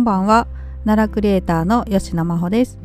んばんは。奈良クリエイターの吉野真帆です。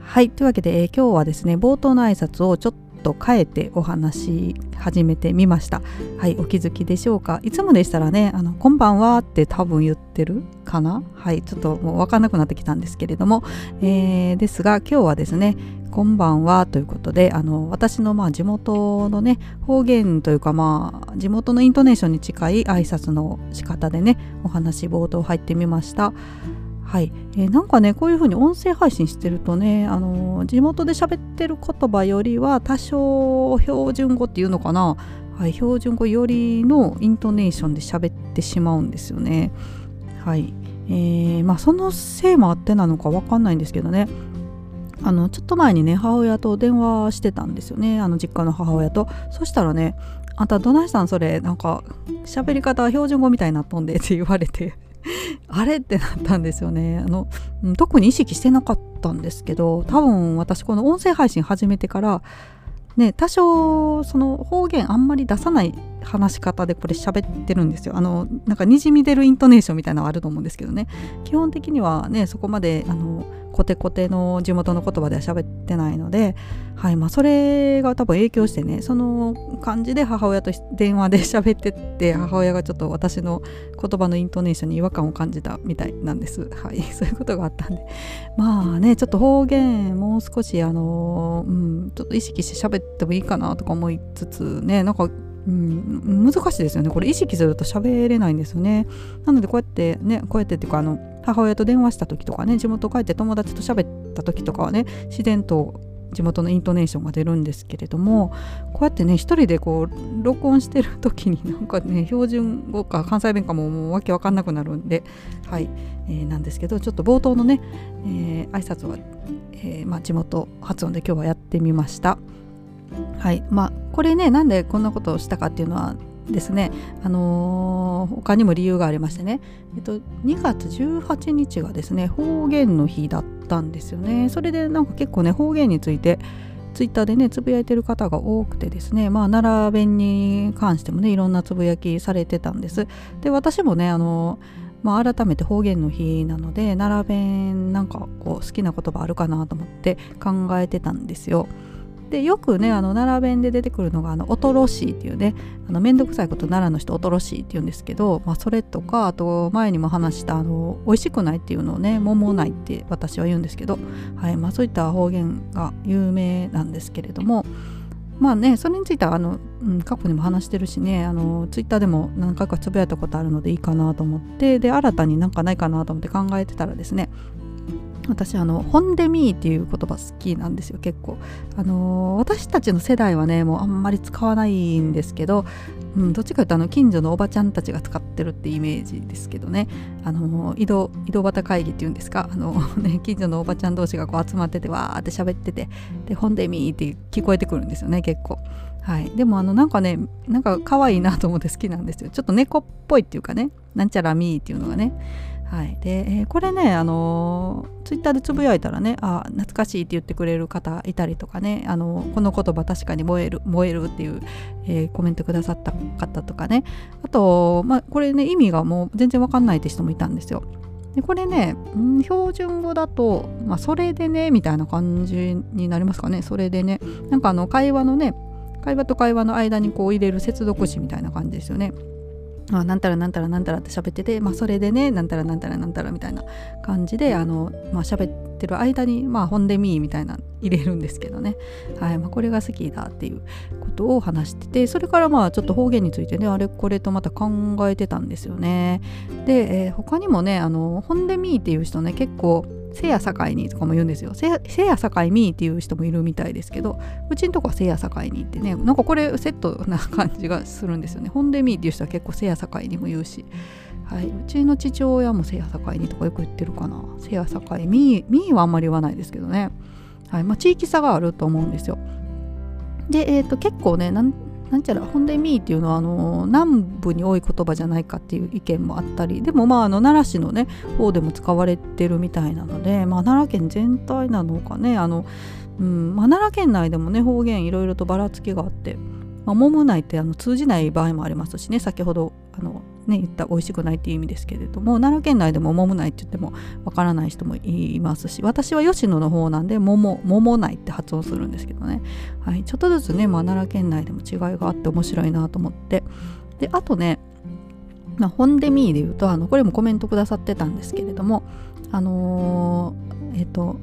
はいというわけで、えー、今日はですね冒頭の挨拶をちょっと変えてお話し始めてみました。はいお気づきでしょうか？いつもでしたらねあのこんばんはって多分言ってるかな？はいちょっともう分かんなくなってきたんですけれども、えー、ですが今日はですねこんばんはということであの私のまあ地元のね方言というかまあ地元のイントネーションに近い挨拶の仕方でねお話冒頭入ってみました。はい、えー、なんかねこういう風に音声配信してるとねあの地元で喋ってる言葉よりは多少標準語っていうのかな、はい、標準語よりのイントネーションで喋ってしまうんですよね。はい。えー、まあそのせいもあってなのか分かんないんですけどね。あのちょっと前にね母親と電話してたんですよね。あの実家の母親と。そしたらね「あんたどないしたんそれ。なんか喋り方標準語みたいになっとんで」って言われて。あれってなったんですよね。あの特に意識してなかったんですけど多分私この音声配信始めてからね多少その方言あんまり出さない話し方でこれ喋ってるんですよ。あのなんかにじみ出るイントネーションみたいなのはあると思うんですけどね。基本的にはねそこまであのコテコテの地元の言葉では喋ってないので、はいまあ、それが多分影響してねその感じで母親と電話で喋ってって母親がちょっと私の言葉のイントネーションに違和感を感じたみたいなんです。はい、そういうことがあったんで。まあねちょっと方言もう少しあの、うん、ちょっと意識して喋ってもいいかなとか思いつつねなんかうん、難しいですよね。これ意識すると喋れないんですよね。なのでこうやってねこうやってっていうかあの母親と電話した時とかね地元帰って友達と喋った時とかはね自然と地元のイントネーションが出るんですけれどもこうやってね一人でこう録音してる時になんかね標準語か関西弁かももうわけわかんなくなるんではい、えー、なんですけどちょっと冒頭のね、えー、挨拶は、えーまあ、地元発音で今日はやってみました。はいまあこれねなんでこんなことをしたかっていうのはですね、あのー、他にも理由がありましてね、えっと、2月18日がですね方言の日だったんですよね。それでなんか結構ね方言についてツイッターでねつぶやいてる方が多くてですねまあ奈良弁に関してもねいろんなつぶやきされてたんです。で私もねあのまあ、改めて方言の日なので奈良弁なんかこう好きな言葉あるかなと思って考えてたんですよ。でよくねあの奈良弁で出てくるのがあのおとろしいっていうねあのめんどくさいこと奈良の人おとろしいって言うんですけど、まあ、それとかあと前にも話したあの美味しくないっていうのをね桃ないって私は言うんですけど、はいまあ、そういった方言が有名なんですけれどもまあねそれについてはあの、うん、過去にも話してるしねあのツイッターでも何回かつぶやいたことあるのでいいかなと思ってで新たになんかないかなと思って考えてたらですね私あの「ホンデミー」っていう言葉好きなんですよ結構。あの、私たちの世代はねもうあんまり使わないんですけど、うん、どっちかというとあの近所のおばちゃんたちが使ってるってイメージですけどね。あのー、井戸井戸端会議っていうんですか？あの、ね、近所のおばちゃん同士がこう集まっててわーって喋っててで「ホンデミー」って聞こえてくるんですよね結構。はい、でもあのなんかねなんか可愛いなと思って好きなんですよ。ちょっと猫っぽいっていうかねなんちゃらみーっていうのがね。はい、で、えー、これね、あのー、ツイッターでつぶやいたらねあ懐かしいって言ってくれる方いたりとかね、あのー、この言葉確かに燃える燃えるっていう、えー、コメントくださった方とかねあと、まあ、これね意味がもう全然わかんないって人もいたんですよ。でこれね、ん、標準語だと、まあ、それでねみたいな感じになりますかねそれでねなんかあの会話のね会話と会話の間にこう入れる接続詞みたいな感じですよね。あなんたらなんたらなんたらって喋ってて、まあ、それでねなんたらなんたらなんたらみたいな感じであの、まあ、喋ってる間に、まあ、本でみーみたいな入れるんですけどね、はい。まあ、これが好きだっていうことを話しててそれからまあちょっと方言についてねあれこれとまた考えてたんですよね。で、えー、他にもねあの本でみーっていう人ね結構せやさかいにとかも言うんですよ。せやさかいみーっていう人もいるみたいですけど、うちんとこはせやさかいにってね、なんかこれセットな感じがするんですよね。ほんでみーっていう人は結構せやさかいにも言うし、はい、うちの父親もせやさかいにとかよく言ってるかな。せやさかいみー、みーはあんまり言わないですけどね。はいまあ、地域差があると思うんですよ。で、えー、と結構ねなんなんちゃらホンデミーっていうのはあの南部に多い言葉じゃないかっていう意見もあったりでもまああの奈良市のね方でも使われてるみたいなので、まあ、奈良県全体なのかねあの、うんまあ、奈良県内でもね方言いろいろとばらつきがあって、まあ、もむないってあの通じない場合もありますしね先ほどあのね言った美味しくないっていう意味ですけれども奈良県内でも桃ないって言ってもわからない人もいますし私は吉野の方なんで桃桃ないって発音するんですけどね、はい、ちょっとずつね、まあ、奈良県内でも違いがあって面白いなと思って。であとねまあ、ホンデミーで言うとあのこれもコメントくださってたんですけれどもあのー、えっ、と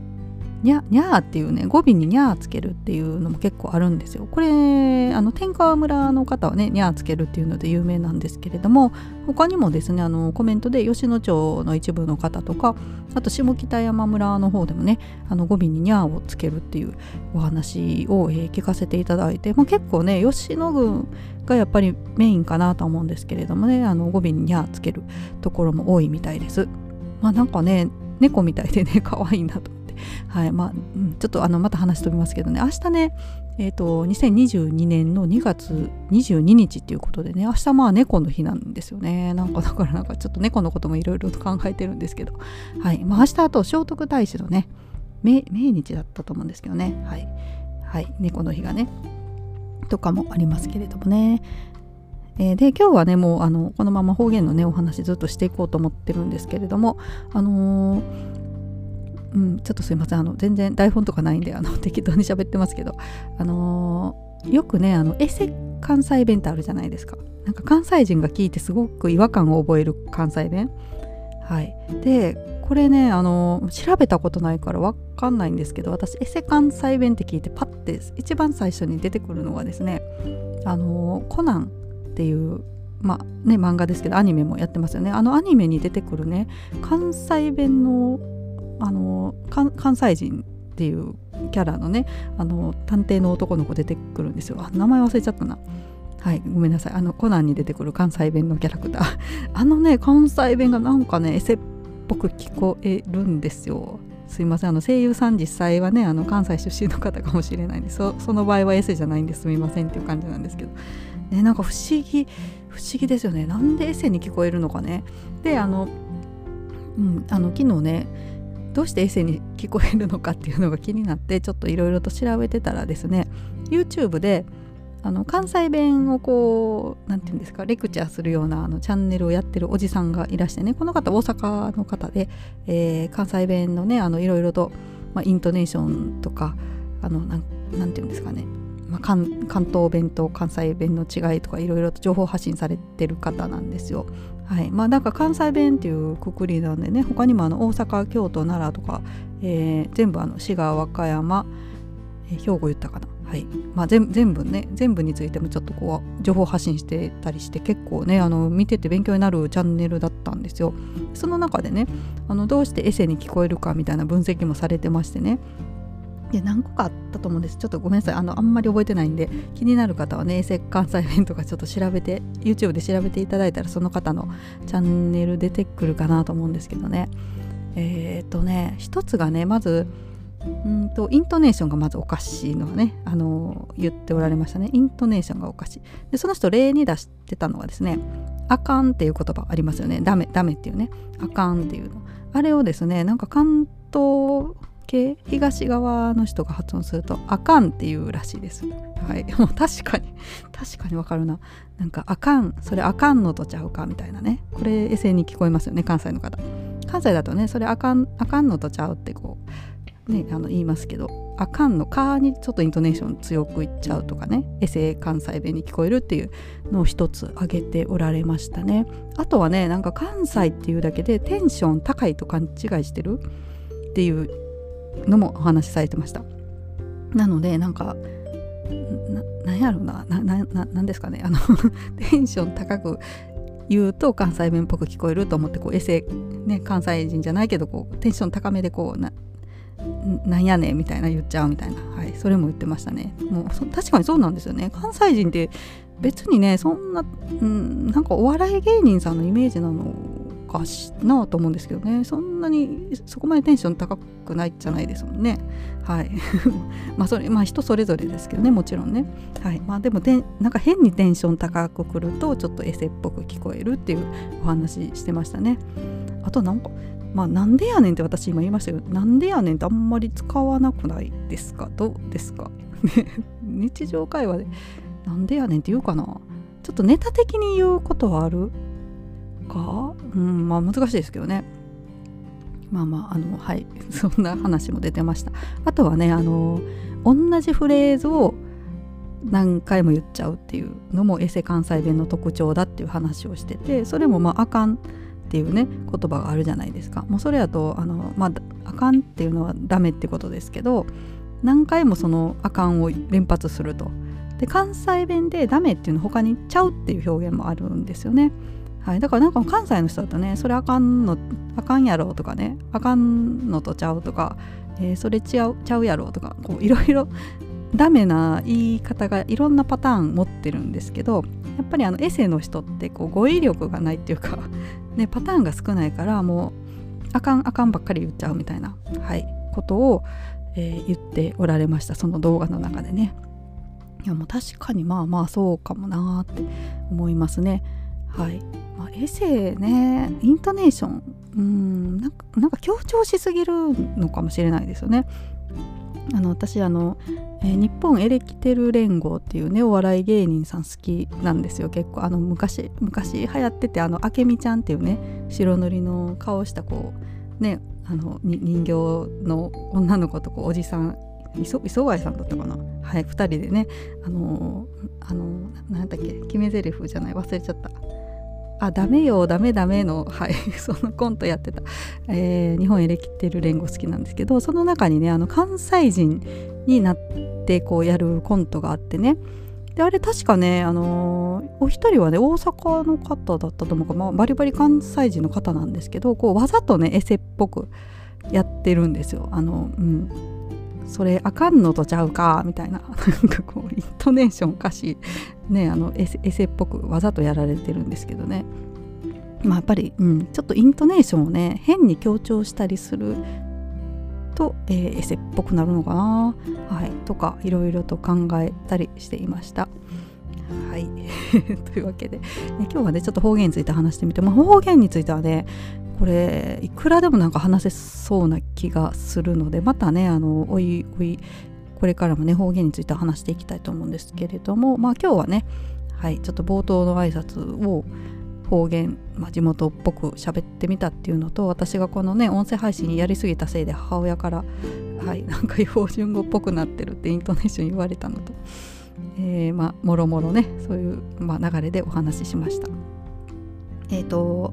にゃにゃーっていうね語尾ににゃつけるっていうのも結構あるんですよ。これあの天川村の方はねにゃーつけるっていうので有名なんですけれども他にもですねあのコメントで吉野町の一部の方とかあと下北山村の方でもねあの語尾ににゃーをつけるっていうお話を、えー、聞かせていただいて、まあ、結構ね吉野郡がやっぱりメインかなと思うんですけれどもねあの語尾ににゃーつけるところも多いみたいです。まあなんかね猫みたいでね可愛いなとはいまあ、うん、ちょっとあのまた話飛びますけどね。明日ねえーと、2022年の2月22日っていうことでね明日まあ猫の日なんですよね。なんかだからなんかちょっと猫のこともいろいろと考えてるんですけど。はいまあ明日あと聖徳太子のね命日だったと思うんですけどね。はい、はい、猫の日がねとかもありますけれどもね。え、で今日はねもうあのこのまま方言のねお話ずっとしていこうと思ってるんですけれどもあのーうん、ちょっとすいません。あの全然台本とかないんであの 適当に喋ってますけど。あのー、よくねあのエセ関西弁ってあるじゃないですか。なんか関西人が聞いてすごく違和感を覚える関西弁。はい。でこれねあのー、調べたことないから分かんないんですけど私エセ関西弁って聞いてパッて一番最初に出てくるのはですねあのー、コナンっていうまあね漫画ですけどアニメもやってますよね。あのアニメに出てくるね関西弁のあの関西人っていうキャラのねあの探偵の男の子出てくるんですよ。あ名前忘れちゃったな。はいごめんなさい。あのコナンに出てくる関西弁のキャラクター。あのね関西弁がなんかねエセっぽく聞こえるんですよ。すいません。あの声優さん実際はねあの関西出身の方かもしれないんでそその場合はエセじゃないんです。みませんっていう感じなんですけど、ね、なんか不思議不思議ですよね。なんでエセに聞こえるのかね。であの,、うん、あの昨日ねどうしてエセに聞こえるのかっていうのが気になってちょっといろいろと調べてたらですね YouTube であの関西弁をこう何て言うんですかレクチャーするようなあのチャンネルをやってるおじさんがいらしてねこの方大阪の方で、えー、関西弁のねいろいろと、まあ、イントネーションとかあのなんて言うんですかねまあ、関東弁と関西弁の違いとかいろいろと情報発信されてる方なんですよ。はい。まあ、だか関西弁っていうくくりなんでね他にもあの大阪京都奈良とか、えー、全部あの滋賀和歌山、えー、兵庫言ったかな、はい。まあ、全部ね全部についてもちょっとこう情報発信してたりして結構ねあの見てて勉強になるチャンネルだったんですよ。その中でねあのどうしてエセに聞こえるかみたいな分析もされてましてね。で何個かあったと思うんです。ちょっとごめんなさい。あのあんまり覚えてないんで気になる方はね衛星関西弁とかちょっと調べて YouTube で調べていただいたらその方のチャンネル出てくるかなと思うんですけどね。えっ、ー、とね一つがねまずうんとイントネーションがまずおかしいのはねあの言っておられましたね。イントネーションがおかしい。でその人例に出してたのはですねあかんっていう言葉ありますよね。ダメダメっていうね。あかんっていうの。あれをですねなんか関東系東側の人が発音すると「あかん」っていうらしいです。はい、もう確かに確かにわかるな。なんか「あかん」それあかんのとちゃうかみたいなねこれエセに聞こえますよね関西の方。関西だとねそれあかんあかんのとちゃうってこうねあの言いますけどあかんの「か」にちょっとイントネーション強くいっちゃうとかねエセ関西弁に聞こえるっていうのを一つ挙げておられましたね。あとはねなんか関西っていうだけでテンション高いと勘違いしてるっていうのもお話しされてました。なのでなんかなんやろうななななんですかね。あの テンション高く言うと関西弁っぽく聞こえると思ってこうエセ、ね、関西人じゃないけどこうテンション高めでこうななんやねんみたいな言っちゃうみたいな、はい、それも言ってましたね。もう確かにそうなんですよね。関西人って別にねそんな、うん、なんかお笑い芸人さんのイメージなのかしなと思うんですけどね。そんなにそこまでテンション高くないじゃないですもんね。はい。まあそれまあ人それぞれですけどね。もちろんね。はい。まあでもてなんか変にテンション高くくるとちょっとエセっぽく聞こえるっていうお話してましたね。あとなんかまあなんでやねんって私今言いましたけどなんでやねんってあんまり使わなくないですか？どうですか？日常会話でなんでやねんって言うかな？ちょっとネタ的に言うことはある？か、うんまあ、難しいですけどね。まあまああのはい。そんな話も出てました。あとはねあの同じフレーズを何回も言っちゃうっていうのもエセ関西弁の特徴だっていう話をしててそれもまああかんっていうね言葉があるじゃないですか。もうそれやとあのまああかんっていうのはダメってことですけど何回もそのあかんを連発すると。で関西弁でダメっていうの他にちゃうっていう表現もあるんですよね。はい、だからなんか関西の人だとねそれあかんのあかんやろとかねあかんのとちゃうとか、えー、それちゃうちゃうやろとかこういろいろダメな言い方がいろんなパターン持ってるんですけどやっぱりあのエセの人ってこう語彙力がないっていうか、ね、パターンが少ないからもうあかんあかんばっかり言っちゃうみたいな、はい、ことを、えー、言っておられましたその動画の中でね。いやもう確かにまあまあそうかもなって思いますね。はい、まあ、エセね。イントネーション。うん。なんかなんか強調しすぎるのかもしれないですよね。あの私あの、えー、日本エレキテル連合っていうねお笑い芸人さん好きなんですよ。結構あの昔昔流行っててあの明美ちゃんっていうね白塗りの顔したこうねあの人形の女の子とこうおじさん磯磯貝さんだったかな。はい2人でねあのあの何だっけ決め台詞じゃない忘れちゃった。あダメよダメダメの、はい、そのコントやってた、えー、日本エレキテル連合好きなんですけどその中にねあの関西人になってこうやるコントがあってね。であれ確かね、あのー、お一人はね大阪の方だったと思うか、まあ、バリバリ関西人の方なんですけどこうわざとねエセっぽくやってるんですよ。あのうん。それあかんのとちゃうかみたいな。なんかこうイントネーション歌詞ねあのエセエセっぽくわざとやられてるんですけどね。まあやっぱり、うん、ちょっとイントネーションをね変に強調したりすると、えー、エセっぽくなるのかな、はい、とかいろいろと考えたりしていました。はい。というわけで、ね、今日はねちょっと方言について話してみて、まあ、方言についてはねこれいくらでもなんか話せそうな気がするのでまたねあのおいおいこれからもね方言について話していきたいと思うんですけれどもまあ今日はねはいちょっと冒頭の挨拶を方言、まあ、地元っぽく喋ってみたっていうのと私がこのね音声配信やりすぎたせいで母親からはいなんか標準語っぽくなってるってイントネーション言われたのと、えー、まあもろもろねそういう、まあ、流れでお話ししました。えっ、ー、と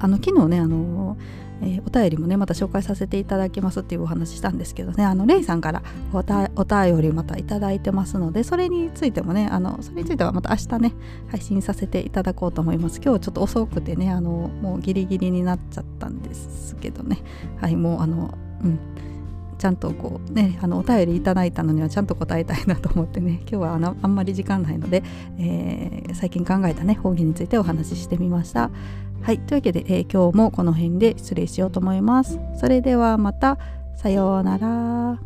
あの昨日ねあの、えー、お便りもねまた紹介させていただきますっていうお話したんですけどね。あのレイさんからお便りまたいいてますのでそれについてもねあのそれについてはまた明日ね配信させていただこうと思います。今日ちょっと遅くてねあのもうギリギリになっちゃったんですけどね。はいもうあのうん。ちゃんとこうねあのお便りいただいたのにはちゃんと答えたいなと思ってね。今日はあのあんまり時間ないので、えー、最近考えたね方言についてお話ししてみました。はいというわけで、えー、今日もこの辺で失礼しようと思います。それではまたさようなら。